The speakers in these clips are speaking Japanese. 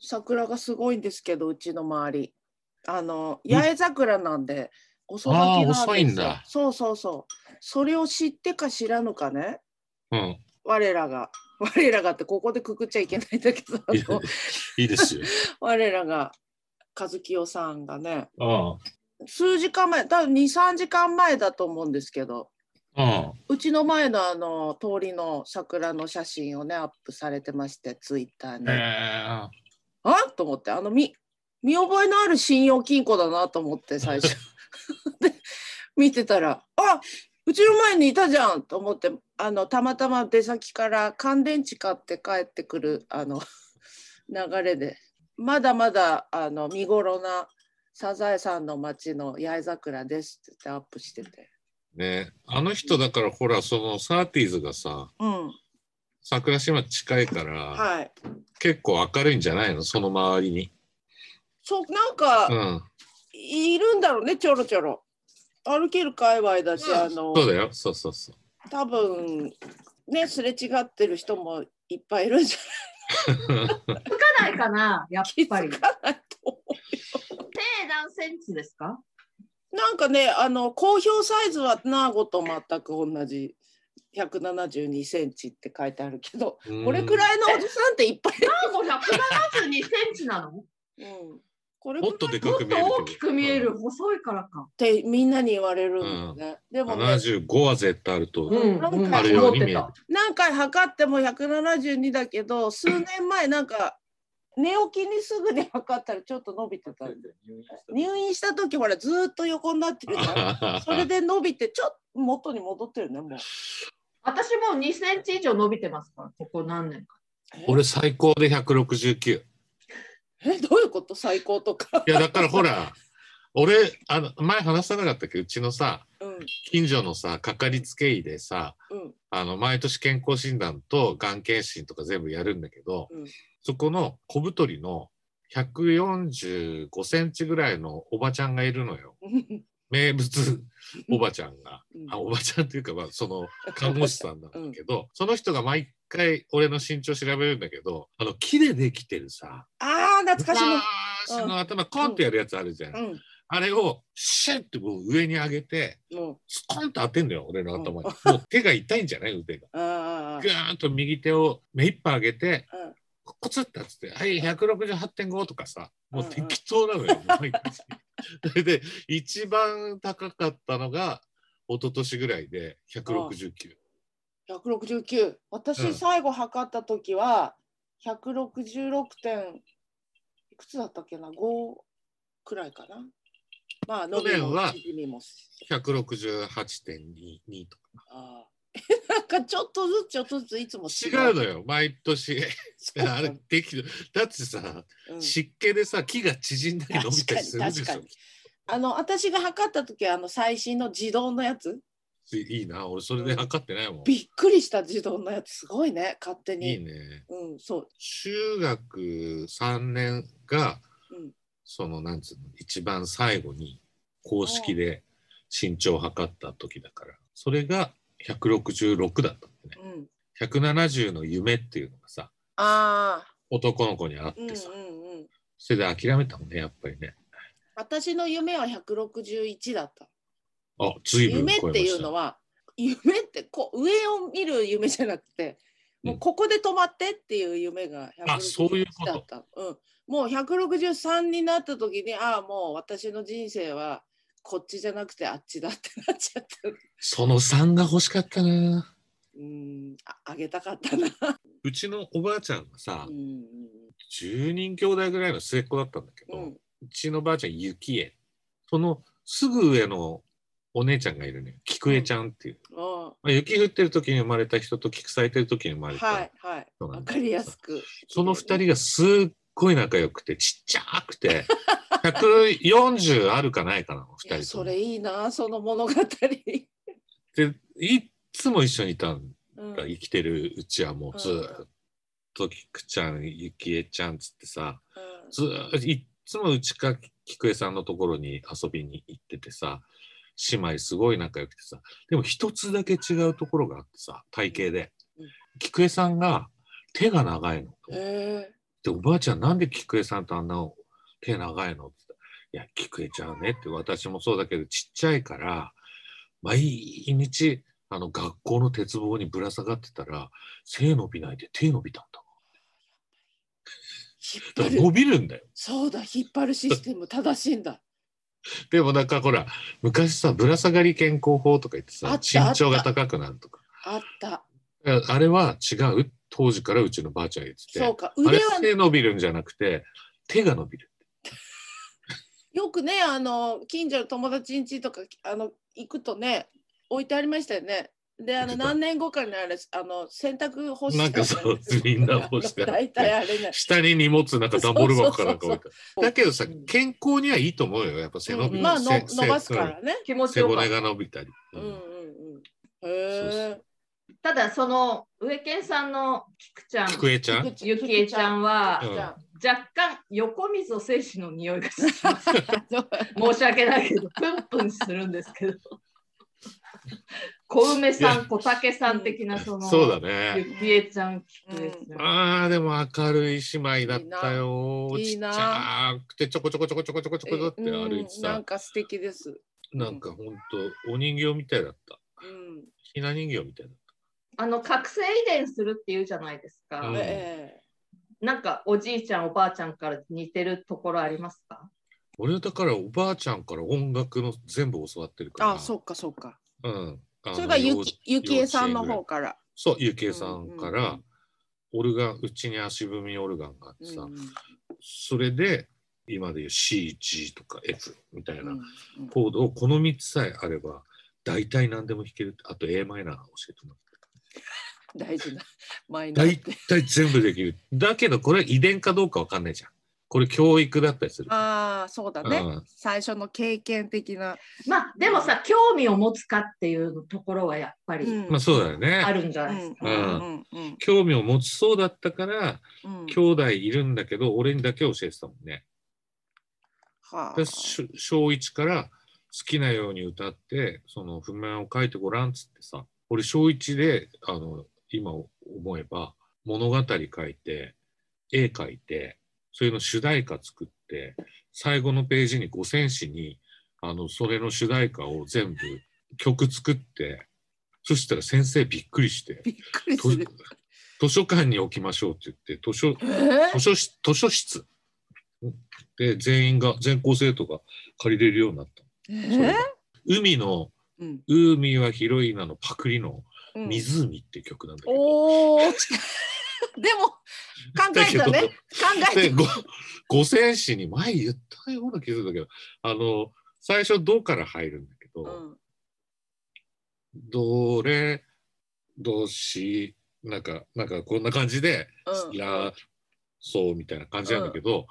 桜がすごいんですけど、うちの周り。あの、八重桜なんで、遅咲きなんですよ。あー遅いんだそうそうそう。それを知ってか知らぬかね、うん。我らが、我らがってここでくくっちゃいけないんだけど、あいいですよ。我らが和清さんがね、あ数時間前、多分2、3時間前だと思うんですけど、あ。うちの前のあの通りの桜の写真をね、アップされてまして、ツイッターに。うん。えあ？と思って、あの見、見覚えのある信用金庫だなと思って、最初。で、見てたら、あうちの前にいたじゃんと思って、あの、たまたま出先から乾電池買って帰ってくる、あの、流れで、まだまだ、あの、見頃なサザエさんの町の八重桜ですって言ってアップしてて。ねあの人だからほらそのサーティーズがさうん。桜島近いから、はい。結構明るいんじゃないの？その周りに。そう、なんか、うん。いるんだろうね、ちょろちょろ。歩ける界隈だし、あの、そうだよ。そうそうそう。多分ねすれ違ってる人もいっぱいいるんじゃつかないかなやっないぱり。気づかないと思う手何センチですか？なんかねあの公表サイズはナーゴと全く同じ172センチって書いてあるけどこれくらいのおじさんっていっぱいいる、ナーゴ172センチなの？もうん、これもっとでかっく見える大きく見える、細いからか。ってみんなに言われるんだよね、でうん。もね。75は絶対あると。うん、なんかうんあるように見える。思って何回測っても172だけど数年前なんか寝起きにすぐに測ったらちょっと伸びてた入院した時。ほらずーっと横になってるじゃんそれで伸びてちょっと元に戻ってるねもう。私もう2センチ以上伸びてますから、ここ何年か。俺最高で169。え？どういうこと？最高とか。いやだからほら俺あの前話さなかったっけ？どうちのさうん。近所のさかかりつけ医でさうん。あの毎年健康診断とがん検診とか全部やるんだけど、うん。そこの小太りの145センチぐらいのおばちゃんがいるのよ名物おばちゃんが。うん。あおばちゃんっていうか、まあ、その 看護師さんなんだけど、その人が毎回俺の身長調べるんだけどあの木でできてるさ。ああ懐かしいの。昔の頭コンってやるやつあるじゃん、うん。あれをシュッてこう上に上げてもスコンと当てんだよ俺の頭に、うん。もう手が痛いんじゃない腕が。うああぐーんと右手を目いっぱい上げてうん。コツッてやつって「はい168.5」とかさもう適当なのよ、毎日 それで一番高かったのが一昨年ぐらいで169 169う私ん。最後測った時は166点いくつだったっけな？5くらいかな？まあ去年は縮みも。168.22とか。ああ なんかちょっとずつちょっとずついつも違うのよ毎年。あれ適度だってさ、うん。湿気でさ木が縮んだり伸びたりするでしょ。あの私が測った時はあの最新の自動のやつ。いいな俺それで測ってないもん、びっくりした自動のやつすごいね勝手に。いいね。うんそう。中学3年が、うん。そのなんつうの一番最後に公式で身長を測った時だから。それが166だったんだね。うん。170の夢っていうのがさああ男の子にあっうんうんてさ、うん。それで諦めたもんねやっぱりね。私の夢は161だった。あ随分夢っていうのは夢ってこう上を見る夢じゃなくてもうここで止まってっていう夢があそういうこと。161だった、うん、もう163になった時にああもう私の人生はこっちじゃなくてあっちだってなっちゃった。その3が欲しかったな。うんああげたかったな、うちのおばあちゃんがさ、うん10人兄弟ぐらいの末っ子だったんだけど、ううんちのばあちゃん雪江そのすぐ上のお姉ちゃんがいるね菊江ちゃんっていう、あまあ、雪降ってる時に生まれた人と菊咲いてる時に生まれた、はいはい。そうなんだわかりやすく。その2人がすっごい仲良くてちっちゃくて140あるかないかな 2い人それいいなその物語、でいっつも一緒にいたんうん。だ生きてるうちはもうずっと菊ちゃん雪江ちゃんっつってさうん。ずーっといっつもうちか菊江さんのところに遊びに行っててさ姉妹すごい仲良くてさでも一つだけ違うところがあってさ体型で、うん。菊江さんが手が長いの。へえで、おばあちゃんなんで菊江さんとあんな手長いのって言ったら、いや、菊江ちゃんはねって私もそうだけど、ちっちゃいから、毎日、あの、学校の鉄棒にぶら下がってたら、背伸びないで手伸びたんだ。だから伸びるんだよ。そうだ引っ張るシステム 正しいんだでもなんかほら、昔さ、ぶら下がり健康法とか言ってさ身長が高くなるとか。あったあれは違う。当時からうちのばあちゃんが言ってて。そうかあれ腕は手伸びるんじゃなくて、手が伸びる。よくねあの近所の友達ん家とかあの行くとね置いてありましたよね。であの何年後かにあれあの洗濯干してなんかそうみんな干してあって大体あれね。下に荷物なんか段ボール箱かなんか置いてだけどさうん、健康にはいいと思うよ。やっぱ背伸び。うんまあのせ伸ばすからね。気持ち背骨が伸びたり。うんうんうん。へえ。ただその上健さんの菊ちゃん菊江ちゃん？ゆきえちゃんはうん若干横溝精子の匂いがします 申し訳ないけどプンプンするんですけど小梅さん小竹さん的なそのそうだね。ゆきえちゃん菊江ちゃん、ああ、でも明るい姉妹だったよ。いいなちっちゃくてちょこちょこちょこちょこちょこちょこって歩いてさうんなん、か素敵です。なんかほんとお人形みたいだった。うん。ひな人形みたいだっあの覚醒遺伝するっていうじゃないですか、うんえなんかおじいちゃんおばあちゃんから似てるところありますか？た。俺はだからおばあちゃんから音楽の全部教わってるから。あ、そっかそっか。うん。それがゆ幼きゆきえさんの方から。そう、ゆきえさんかうんら、オルガン、うちに足踏みオルガンがあってさ、うんそれで、今でいう C、G とか F みたいなコードをこの3つさえあれば、大体何でも弾ける。あと a マイナー教えてもらって。大事なマイナー大って。体全部できる。だけど、これ遺伝かどうかわかんないじゃん。これ教育だったりする。ああ、そうだね、うん最初の経験的な。まあでもさ興味を持つかっていうところはやっぱりうんまあそうだよあね。るんじゃないですか、うんうんうん興味を持ちそうだったから、うん。兄弟いるんだけど、俺にだけ教えてたもんね。はあ小1から好きなように歌ってその譜面を書いてごらんっつってさ俺小1であの今思えば物語書いて絵描いてそれの主題歌作って最後のページに五線紙にあのそれの主題歌を全部曲作ってそしたら先生びっくりしてびっくり。図書館に置きましょうって言って図書え？ー図書室図書室で全員が全校生徒が借りれるようになった。え？それが海のうん海は広いなのパクリのうん湖って曲なんだけど。おお。でも考えたね。考えでた。ご五線紙に前言ったような気がするんだけど、あの最初ドから入るんだけど、うんドレドシなんかなんかこんな感じで、うんラソみたいな感じなんだけど、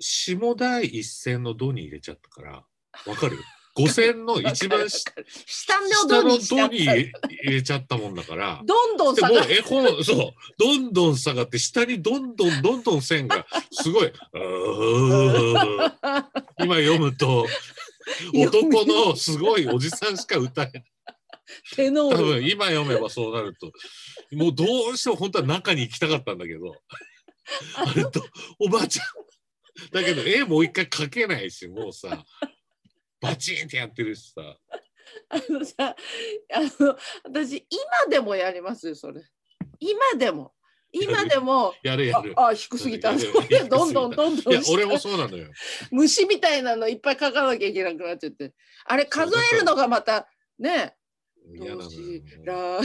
下第一線のドに入れちゃったから、わかる？五線の一番下下のドに入れちゃったもんだから。どんどんでもう下が絵本、そう、どんどん下がって、下にどんどんどんどん線が、すごい、今読むと、男のすごいおじさんしか歌えない。多分今読めばそうなると、もうどうしても本当は中に行きたかったんだけど、あれと、おばあちゃん。だけど絵もう一回描けないし、もうさ、バチンってやってるしさ。あのさ、あの私今でもやりますよそれ。今でも今でもやるやる。ああ低すぎた。どんどんどんどんいや、俺もそうなのよ。虫みたいなのいっぱい書かなきゃいけなくなっちゃって。あれ数えるのがまたね。嫌なのよ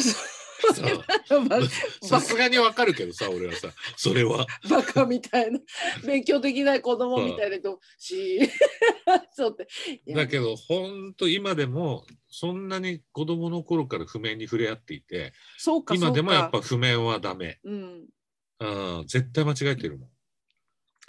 さすがにわかるけどさ、俺はさ、それは。バカみたいな勉強できない子供みたいなとし そうって。だけど、ほんと今でも、そんなに子供の頃から譜面に触れ合っていて、そうか今でもやっぱ譜面はダメ。うん。うん、絶対間違えてるもん。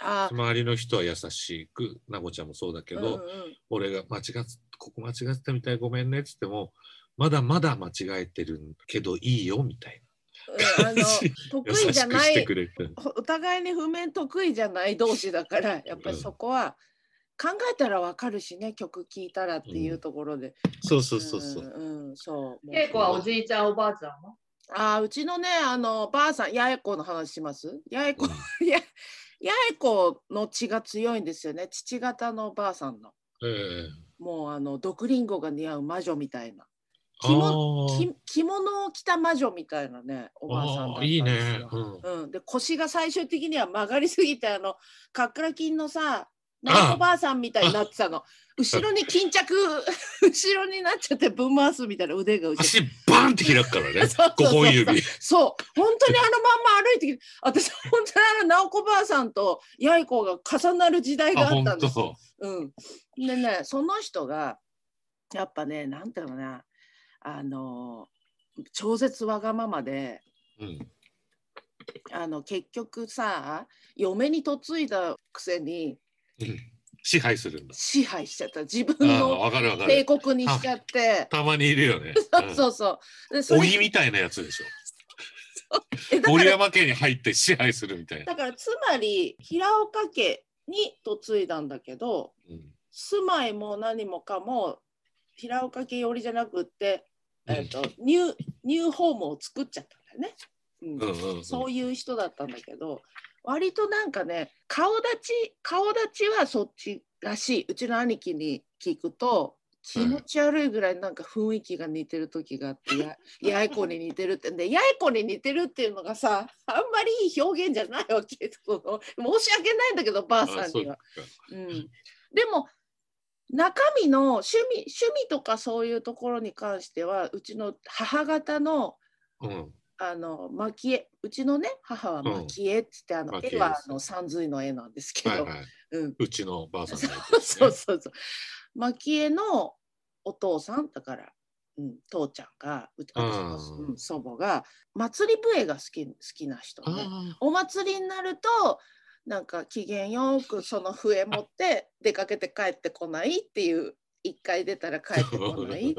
あ周りの人は優しく、なごちゃんもそうだけど、うんうん俺が間違っここ間違ってたみたいごめんねっつっても、まだまだ間違えてるけどいいよみたいうんあの得意じゃない。お互いに譜面得意じゃない同士だからやっぱりそこは考えたらわかるしね曲聴いたらっていうところで、そうそうそうそう。んうんそう。もう稽古はおじいちゃんおばあちゃんはあーうちのねあのばあさん八重子の話します？八重子、うん。いや子の血が強いんですよね。父方のおばあさんの。ええ。もうあの毒リンゴが似合う魔女みたいな。あ着ー。き着物を着た魔女みたいなねおばあさんだったんですよ。いいね。うん。うん、で腰が最終的には曲がりすぎてあのカックラキンのさなんおばあさんみたいになってたの。後ろに巾着 後ろになっちゃってぶん回すみたいな腕が後ろ足バンって開くからね。五本指。そう。本当にあのまんま歩いてきて私本当にあの直子ばあさんと八重子が重なる時代があ、ったんですよ。当。うん、でねその人がやっぱねなんていうのかなあの超絶わがままでうん。あの結局さ嫁に嫁いだくせにうん支配するんだ。支配しちゃった自分の帝る。国にしちゃって。たまにいるよね。う んそうそうでそれ鬼みたいなやつでしょ。森山家に入って支配するみたいな。だからつまり平岡家に嫁いだんだけどうん住まいも何もかも平岡家寄りじゃなくって、えー、とニューニューホームを作っちゃったんだよね。うんうんうんうん。そういう人だったんだけど割となんかね顔立ち顔立ちはそっちらしいうちの兄貴に聞くと気持ち悪いぐらいなんか雰囲気が似てる時があって や八重子に似てるってんで八重子に似てるっていうのがさあんまりいい表現じゃないわけその申し訳ないんだけどばあさんには。かうん、でも中身の趣味趣味とかそういうところに関してはうちの母方のうん。あの蒔絵うちのね母は蒔絵っつって、あの蒔絵絵はあの三髄の絵なんですけど、はいはい。うん、うちのばあさんね。そうそうそう蒔絵のお父さんだから、うん、父ちゃんがうち私の、うんうん祖母が祭り笛が好き好きな人で、あお祭りになるとなんか機嫌よくその笛持って 出かけて帰ってこないっていう一回出たら帰ってこない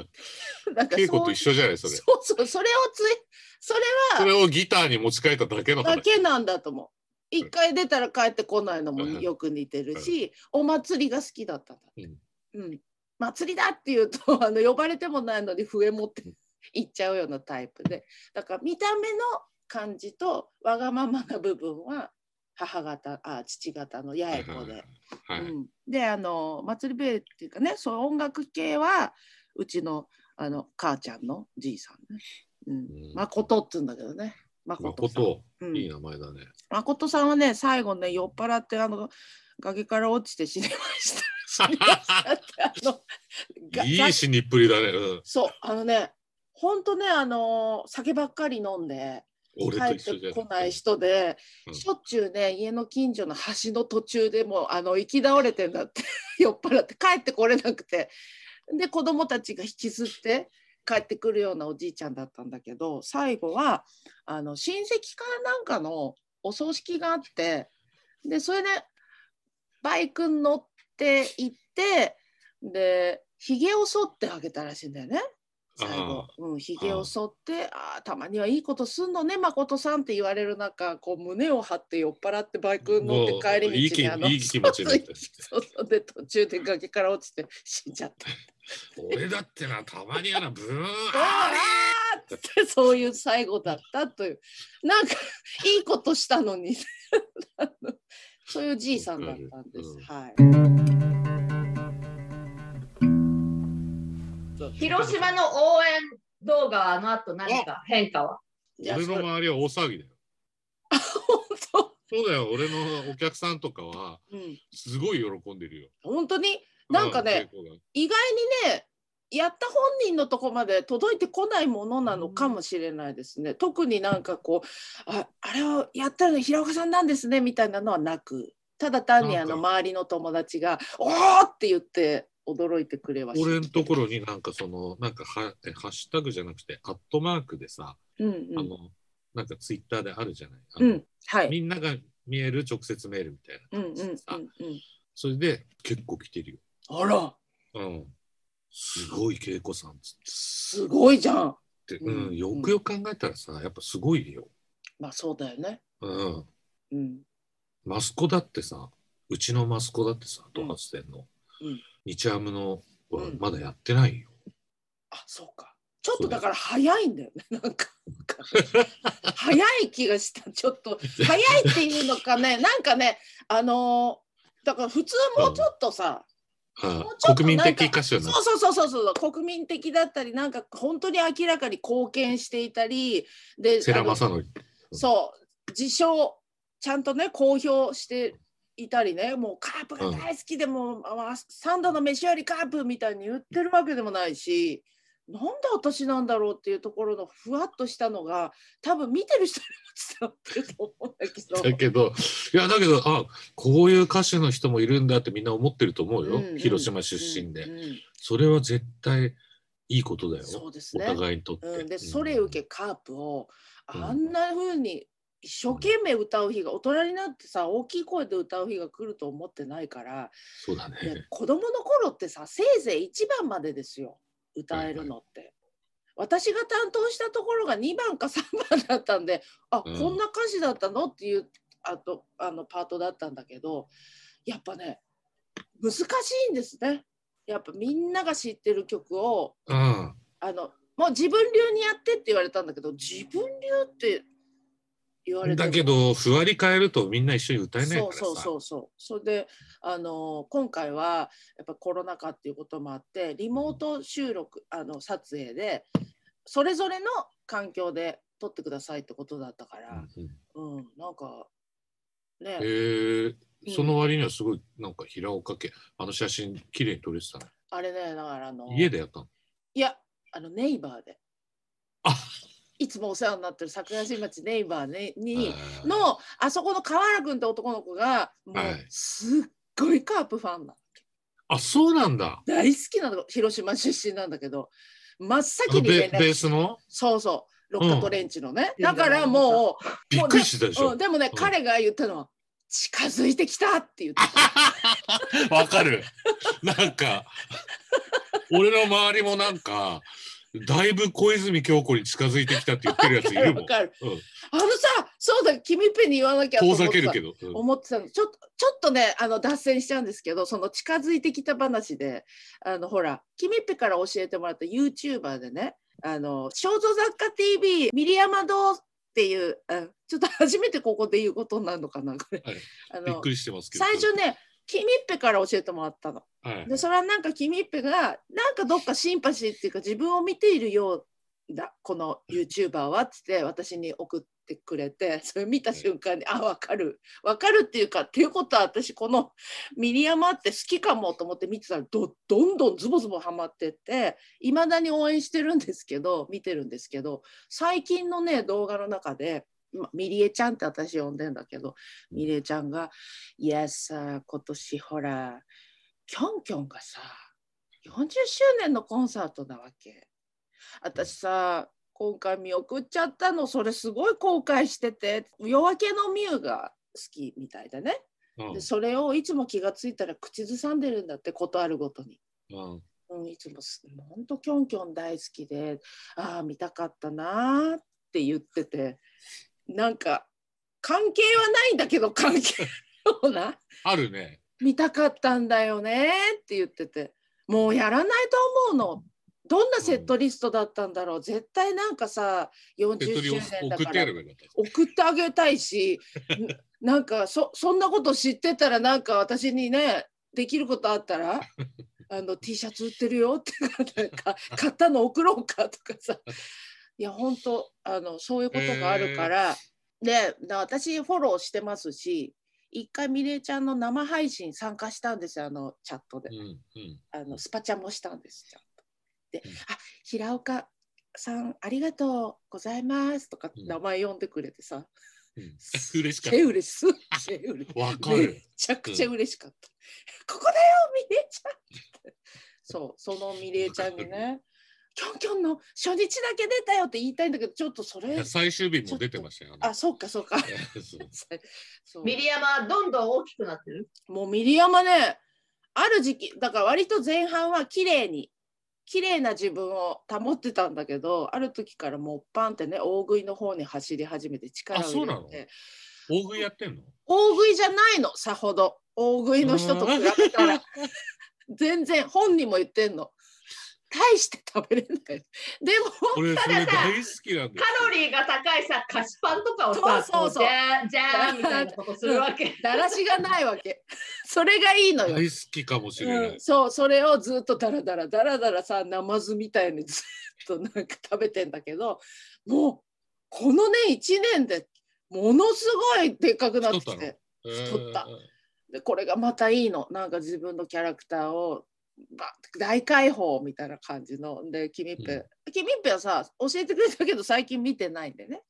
なんあ。稽古と一緒じゃないそれ。そうそうそれをついそれはそれをギターに持ち替えただけの話。だけなんだと思う。一回出たら帰ってこないのもよく似てるし、お祭りが好きだったんだって。うん。祭りだっていうとあの呼ばれてもないのに笛持って行っちゃうようなタイプで、だから見た目の感じとわがままな部分は母方あ父方の八重子で。はい。うん、であの祭り笛っていうかねそう音楽系はうちのあの母ちゃんのじいさんね。うんうん誠って言うんだけどね。誠さん。誠、うんいい名前だね。誠さんはね最後ね酔っ払ってあの崖から落ちて死にました。死にましたってあのいい死にっぷりだね。うん。そうあのね本当ねあの酒ばっかり飲んで俺帰っ。てこない人で、うんしょっちゅうね家の近所の橋の途中でもうあの行き倒れてんだって 酔っ払って帰ってこれなくてで子供たちが引きずって帰ってくるようなおじいちゃんだったんだけど最後はあの親戚かなんかのお葬式があってでそれでバイクに乗って行ってでひげを剃ってあげたらしいんだよね。最後、うん、ひげを剃って「ああたまにはいいことすんのね誠さん」って言われる中こう胸を張って酔っ払ってバイクに乗って帰り道にあのいい気持ちになって。そうそうで途中で崖から落ちて死んじゃった。俺だってな、たまにやな、ブーン。あーって。そういう最後だったという。なんかいいことしたのに。そういうじいさんだったんです。うんはい広島の応援動画はあの後何か変化は？俺の周りは大騒ぎだよ。本当？そうだよ、俺のお客さんとかは、うん。すごい喜んでるよ。本当に？なんかね、意外にねやった本人のとこまで届いてこないものなのかもしれないですね。特になんかこうああれをやったの平岡さんなんですねみたいなのはなく。ただ単にあの周りの友達が「おー!」って言って驚いてくれはし俺のところになんかその、なんかはえハッシュタグじゃなくて、アットマークでさ、うんうん。あの、なんかツイッターであるじゃない？うんはい。みんなが見える直接メールみたいな。うんうんうん感じでさ、うん。それで結構来てるよ。あら。うん。すごい恵子さんっつすごいじゃん。って、うんうん、よくよく考えたらさ、やっぱすごいよ。まあそうだよね。うん。うん。マスコだってさ、うちのマスコだってさ、ドハツ店の？うん日ハムのはうんまだやってないよ。あそうかちょっとだから早いんだよね。なんか。早い気がした。ちょっと 早いっていうのかね。なんかね、あのーだから普通もうちょっとさ、うんもうちょっと国民的歌手なそうそうそうそうそう国民的だったりなんか本当に明らかに貢献していたりで世良正則。そう自称ちゃんとね公表していたりねもうカープが大好きでも、あ三度の飯よりカープみたいに言ってるわけでもないしなんで私なんだろうっていうところのふわっとしたのが多分見てる人にも伝わってると思うんだけど。だけど、いや、だけど、あ、こういう歌手の人もいるんだってみんな思ってると思うよ。うんうん広島出身で、うんうんそれは絶対いいことだよ。おそうですね。互いにとって。うん、でうんそれ受けカープをうんあんな風に一生懸命歌う日が大人になってさ大きい声で歌う日が来ると思ってないからそうだでね。子供の頃ってさせいぜい1番までですよ歌えるのって。私が担当したところが2番か3番だったんであ、うんこんな歌詞だったのっていうあとあのパートだったんだけどやっぱね難しいんですね。やっぱみんなが知ってる曲をうん。あのもう自分流にやってって言われたんだけど自分流って言われて。もだけど、ふわり変えるとみんな一緒に歌えないからさ。そうそうそうそう。それであの今回はやっぱコロナ禍っていうこともあってリモート収録あの撮影でそれぞれの環境で撮ってくださいってことだったから、うんうん。うんなんかね、へえ。うんその割にはすごいなんか平岡家あの写真綺麗に撮れてたねあれねだからあの家でやったの？いやあのネイバーで。あいつもお世話になってる桜新町ネイバー、ね、にのあそこの河原君って男の子がもうはい。すっごいカープファンなのあそうなんだ。大好きなの広島出身なんだけど真っあ先に連絡ベースの？そうそうロッカトレンチのね、うん。だからもうびっくりしてたでしょ。うん、でもね、うん。彼が言ったのは近づいてきたって言って わかる。なんか俺の周りもなんかだいぶ小泉京子に近づいてきたって言ってるやついるもん。わかる。うん。あのさそうだ君っぺに言わなきゃと思遠ってたざけるけど、うん。思ってたのちょっとちょっとねあの脱線しちゃうんですけどその近づいてきた話であのほら君っぺから教えてもらった YouTuber でねあの肖像雑貨 TV ミリヤマ堂っていうあちょっと初めてここで言うことになるのかなこれ、はい。あのびっくりしてますけど。最初ね君っぺから教えてもらったの。はい。でそれはなんか君っぺがなんかどっかシンパシーっていうか自分を見ているようだこの YouTuber はっつって私に送ってくれてそれ見た瞬間にあ分かる。分かるっていうかっていうことは私このミリヤマって好きかもと思って見てたらどどんどんズボズボハマってっていまだに応援してるんですけど見てるんですけど最近のね動画の中でまミリエちゃんって私呼んでんだけどミリエちゃんが「いやさ今年ほらキョンキョンがさ40周年のコンサートなわけ。私さ今回見送っちゃったの。それすごい後悔してて。夜明けのミュウが好きみたいだね。うん。でそれをいつも気がついたら口ずさんでるんだってことあるごとに。うん。うん、いつもす本当キョンキョン大好きでああ見たかったなーって言ってて。なんか関係はないんだけど関係ような。あるね見たかったんだよねって言ってて。もうやらないと思うの。どんなセットリストだったんだろう、絶対なんかさ40手取りを周年だから送ってあげたいしん なんかそそんなこと知ってたらなんか私にねできることあったら あの T シャツ売ってるよってなんか 買ったの送ろうかとかさ。いや本当あのそういうことがあるから、でだ私フォローしてますし一回ミレイちゃんの生配信参加したんですよあのチャットで。うんうん。あのスパチャもしたんですちゃんと。でうん「あ平岡さんありがとうございます」とかうん。名前呼んでくれてさ、うん。嬉しかっすっげえ嬉しわかめるちゃくちゃ嬉しかった。ここだよ、ミレイちゃん。そう、そのミレイちゃんにね、キョンキョンの初日だけ出たよって言いたいんだけど、ちょっとそれ最終日も出てましたよあ、そ うか、そうか。そうミリヤマどんどん大きくなってる？もうミリヤマね、ある時期、だから割と前半は綺麗に、綺麗な自分を保ってたんだけど、ある時からもうパンってね、大食いの方に走り始めて力をあそうなの？入れて、大食いやってんの？大食いじゃないの、さほど。大食いの人と比べたら。全然本人も言ってんの。大して食べれない。でも俺それ大好きなんだよカロリーが高いさ菓子パンとかをさそうそうそう。こじゃーじゃーみたいなことするわけ。だらしがないわけ。それがいいのよ。大好きかもしれない、うん、そうそれをずっとダラダラダラダラさナマズみたいにずっとなんか食べてんだけどもうこのね1年でものすごいでっかくなってきて。太ったでこれがまたいいの。なんか自分のキャラクターをば大解放みたいな感じのでキミッペ、キミッペはさ教えてくれたけど最近見てないんでね。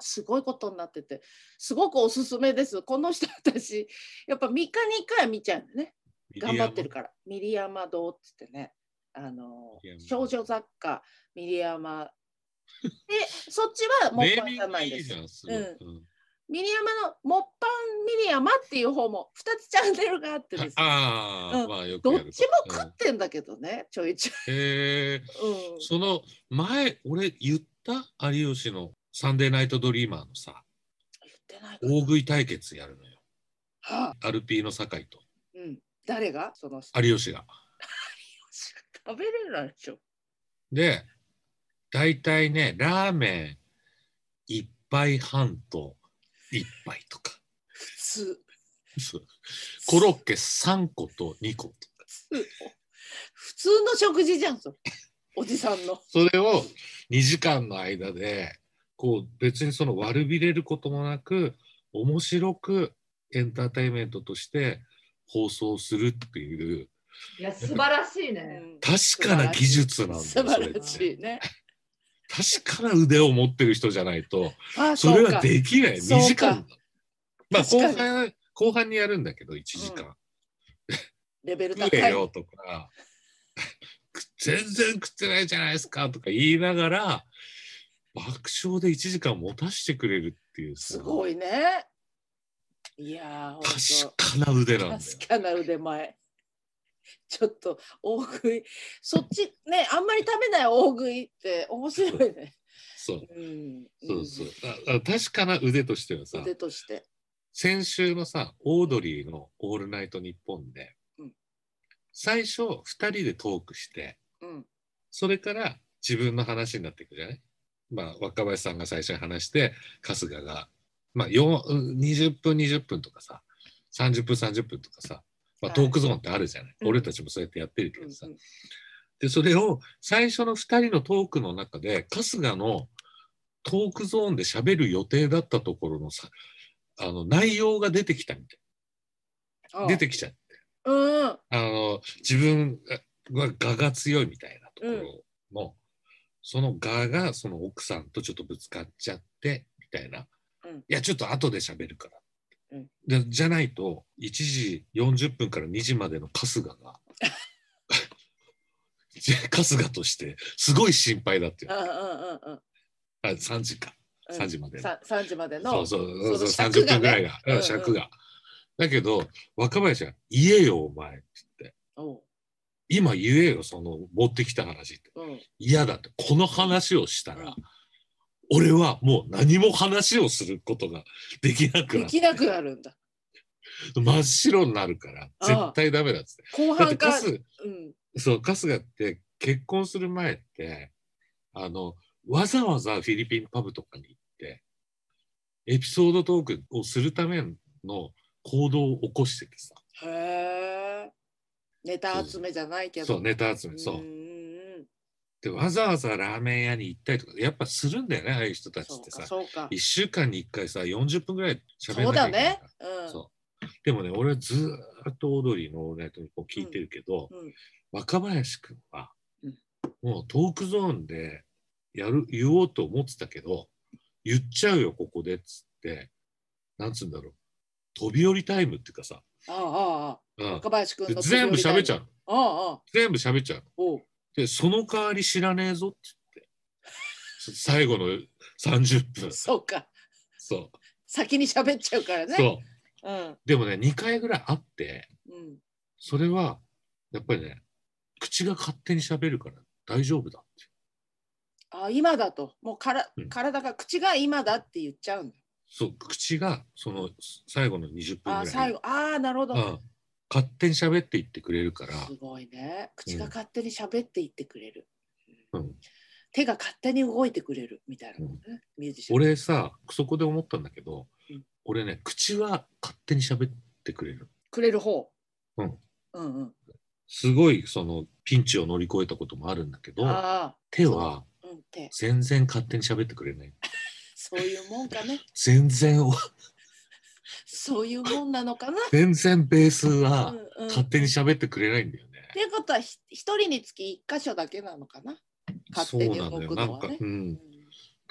すごいことになってて。すごくおすすめです。この人私やっぱ3日に1回は見ちゃうんでね。頑張ってるから。ミリヤマ堂っつってね。あの少女雑貨ミリヤマ。でそっちはモッパンじゃネーミングないです。うんミリヤマのモッパンミリヤマっていう方も2つチャンネルがあってですね。ああ、うん。まあよくどやるっちも食ってんだけどね、ちょいちょい。へえ。うん、その前俺言った？有吉の「サンデーナイトドリーマー」のさ言ってない。大食い対決やるのよ。はあ。アルピーの酒井と。うん、誰が？その人。有吉が。食べれないでしょ。で大体ねラーメン1杯半と1杯とか普通。そうコロッケ3個と2個とか普通の食事じゃん、それ。おじさんの。それを2時間の間でこう別にその悪びれることもなく面白くエンターテインメントとして放送するっていういや素晴らしいね。うん確かな技術なんだよ素晴らしいね。確かな腕を持ってる人じゃないとあ、それはできない。そうか。2時間。まあ後半後半にやるんだけど1時間、レベル食高い。えよとか。全然食ってないじゃないですかとか言いながら爆笑で1時間持たせてくれるっていう。さすごいね。いや確かな腕なんだよ。確かな腕前。ちょっと大食い、そっちね、あんまり食べない大食いって面白いね。そう。うん、そうそう。ああ確かな腕としてはさ腕として。先週のさオードリーの「オールナイトニッポン」で、うん。最初2人でトークしてうん、それから自分の話になっていくじゃない？まあ若林さんが最初に話して春日が、まあ、よんうん20分20分とかさ30分30分とかさ、まあ、はい。トークゾーンってあるじゃない、うん。俺たちもそうやってやってるけうんどさ、でそれを最初の2人のトークの中で春日のトークゾーンで喋る予定だったところのさあの内容が出てきたみたい。出てきちゃって。うん、あの自分が我が強いみたいなところの、その我がその奥さんとちょっとぶつかっちゃってみたいな、うん。いやちょっと後で喋るから、うんでじゃないと1時40分から2時までの春日が 春日としてすごい心配だっていう。うん、うん、うん、うん。あ3時か。3時までの。さ三時までの。そうそうそうそう30その尺がね。分ぐらいが、うんうんうん。尺が。だけど若林は「言えよお前」って。言っておう「今言えよその持ってきた話」って。うん、嫌だって。この話をしたら、俺はもう何も話をすることができなくなってできなくなるんだ。真っ白になるから絶対ダメだっつって。後半から。春日うん、そう春日って結婚する前ってあのわざわざフィリピンパブとかに行ってエピソードトークをするための行動を起こしててさへえ。ネタ集めじゃないけど。そうネタ集めんそう。んでわざわざラーメン屋に行ったりとかやっぱするんだよねああいう人たちってさ。そうか。1週間に1回さ40分ぐらい喋そうだんなきゃいけないね。でもね俺はずーっとオードリーの「オールナイトニッポン」聞いてるけど、うん若林君は、うん。もうトークゾーンでやる言おうと思ってたけど言っちゃうよここでっつって。なんつうんだろう。飛び降りタイムっていうかさ、ああ、ああ、うん。若林君の。で全部喋っちゃう。全部喋っちゃうの。おう。でその代わり知らねえぞって言って最後の30分そうか。そう先に喋っちゃうからね。そううん。でもね2回ぐらいあってうん。それはやっぱりね口が勝手に喋るから大丈夫だってあ今だと。もうから、うん体が、口が今だって言っちゃうんだ。そう口がその最後の20分ぐらいあ最後。ああ、なるほど。うん、勝手に喋っていってくれるから、すごいね。口が勝手に喋っていってくれる。うん、手が勝手に動いてくれるみたいなね、ミュージシャン。俺さそこで思ったんだけど、うん俺ね口は勝手に喋ってくれるくれる方。うん。うんうん。すごいそのピンチを乗り越えたこともあるんだけどあ手は。全然勝手に喋ってくれない そういうもんかね。全然そういうもんなのかな。全然ベースはうんうん勝手に喋ってくれないんだよね。っていうことはひ一人につき一箇所だけなのかな。勝そう手になんだよ。なんか、動くのはね。う、うんん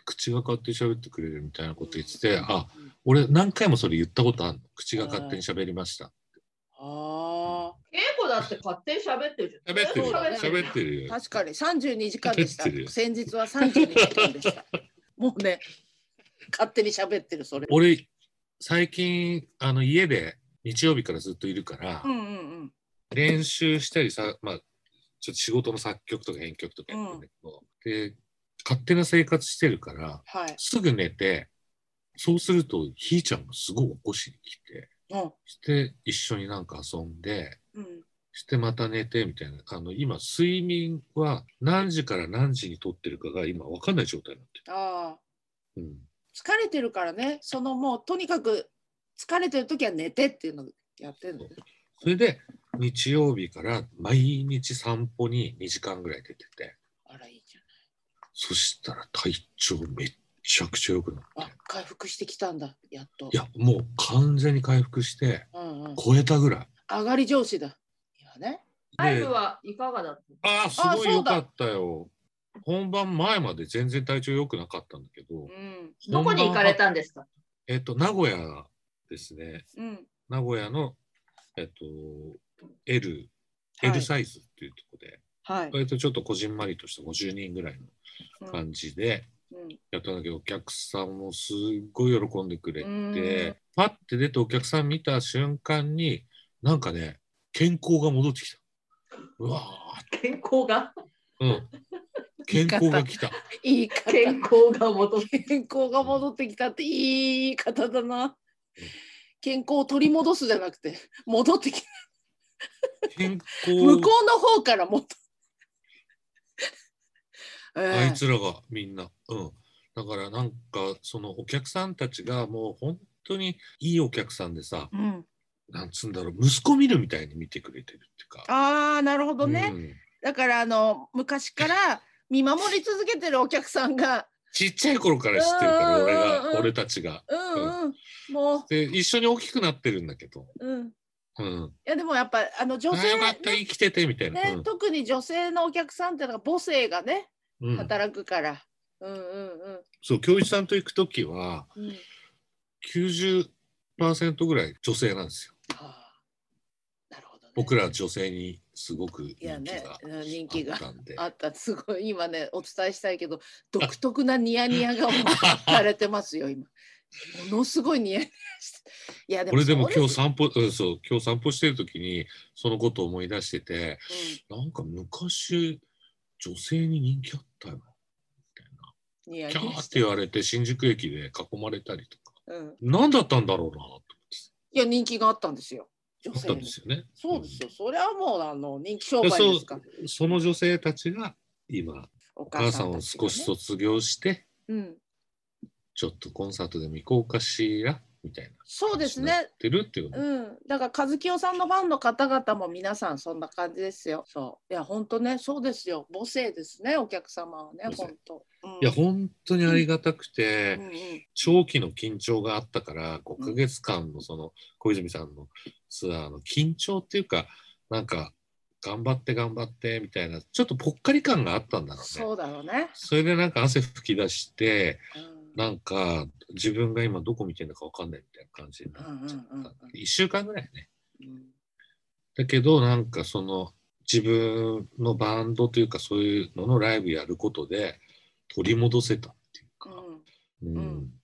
口が勝手に喋ってくれるみたいなこと言ってて、うんあ、俺何回もそれ言ったことあるの。口が勝手に喋りました。あ稽古だって勝手に喋ってるじゃん。喋ってるよ。そうだね喋ってる。確かに32時間でした先日は32時間でした。もうね、勝手に喋ってるそれ。俺、最近、あの、家で日曜日からずっといるから、うんうんうん。練習したりさ、まあ、ちょっと仕事の作曲とか編曲とかやってるんだけど、で、勝手な生活してるから、はい。すぐ寝て、そうすると、ひーちゃんがすごい起こしに来て、うんして、一緒になんか遊んで、うん。してまた寝てみたいな。あの、今、睡眠は何時から何時にとってるかが今わかんない状態になってああ、る。うん。疲れてるからね、そのもうとにかく疲れてる時は寝てっていうのやってるのね。それで、日曜日から毎日散歩に2時間ぐらい出てて、あらいいじそしたら体調めっちゃくちゃ良くなってゃん。あ、回復してきたんだ、やっと。いや、もう完全に回復して、うんうん。超えたぐらい。上がり上司だ。いやね。でライブはいかがだった？ああ、すごい良かったよ。本番前まで全然体調良くなかったんだけどう、ん。どこに行かれたんですか？えっと、名古屋ですね。うん。名古屋の、えっと、L、はい L サイズっていうところで、はい。割とちょっとこじんまりとした50人ぐらいの感じでうんやったんだけど、お客さんもすっごい喜んでくれうんて、パッて出てお客さん見た瞬間に、なんかね、健康が戻ってきた。うわ健康が？ーうん。健康が来た。いい方。健康が戻って健康が戻ってきたっていい言い方だな。健康を取り戻すじゃなくて戻ってきた。健向こ康、うの方からもっと。ええあいつらがみんな。うん。だからなんか、そのお客さんたちがもう本当にいいお客さんでさ、うん、なんつうんだろう、息子見るみたいに見てくれてるっていうか。ああなるほどね、うんだからあの昔から見守り続けてるお客さんが。ちっちゃい頃から知ってるから、うん俺うんうん。が、俺たちが。うんうん。もで、一緒に大きくなってるんだけど。う、うん、いうん。やでもやっぱあの女性あよかった、生きてて、みたいな。ね、特に女性のお客さんっていうのが母性がねうん。うん働くから、うん、うんうん。そう、教一さんと行くときは、うん。90%ぐらい女性なんですよ。ああ僕ら女性にすごくい人気やねがうん人気があったんで。あった。すごい今ねお伝えしたいけど独特なニヤニヤ顔されてますよ今。ものすごいニヤニヤして。いやでも俺でも今日散歩、うん、そう、今日散歩してる時にそのことを思い出してて、なんか昔女性に人気あったよな、みたいな。キャーって言われて新宿駅で囲まれたりとか。うん、何だったんだろうなと思って。いや人気があったんですよ女性に。あったんですよ。ね。そうですよ、それはもうあの人気商で売ですか？らそうその女性たちが今おお母さんを少し卒業してうん、ちょっとコンサートでも行こうかしらみたいなそうですねてるっていうの、うん、だから和清さんのファンの方々も皆さんそんな感じですよ。そう。いや本当ねそうですよ。母性ですねお客様はね本当。うん、いや本当にありがたくて、長期の緊張があったから5ヶ月間のその小泉さんのツアーの緊張っていうかなんか頑張って頑張ってみたいなちょっとぽっかり感があったんだろうね。そうだろうね。それでなんか汗吹き出してうんなんか自分が今どこ見てるのか分かんないみたいな感じになっちゃった。うんうんうんうん1週間ぐらいね。うんだけどなんかその自分のバンドというかそういうののライブやることで取り戻せたっていうか、うん。うん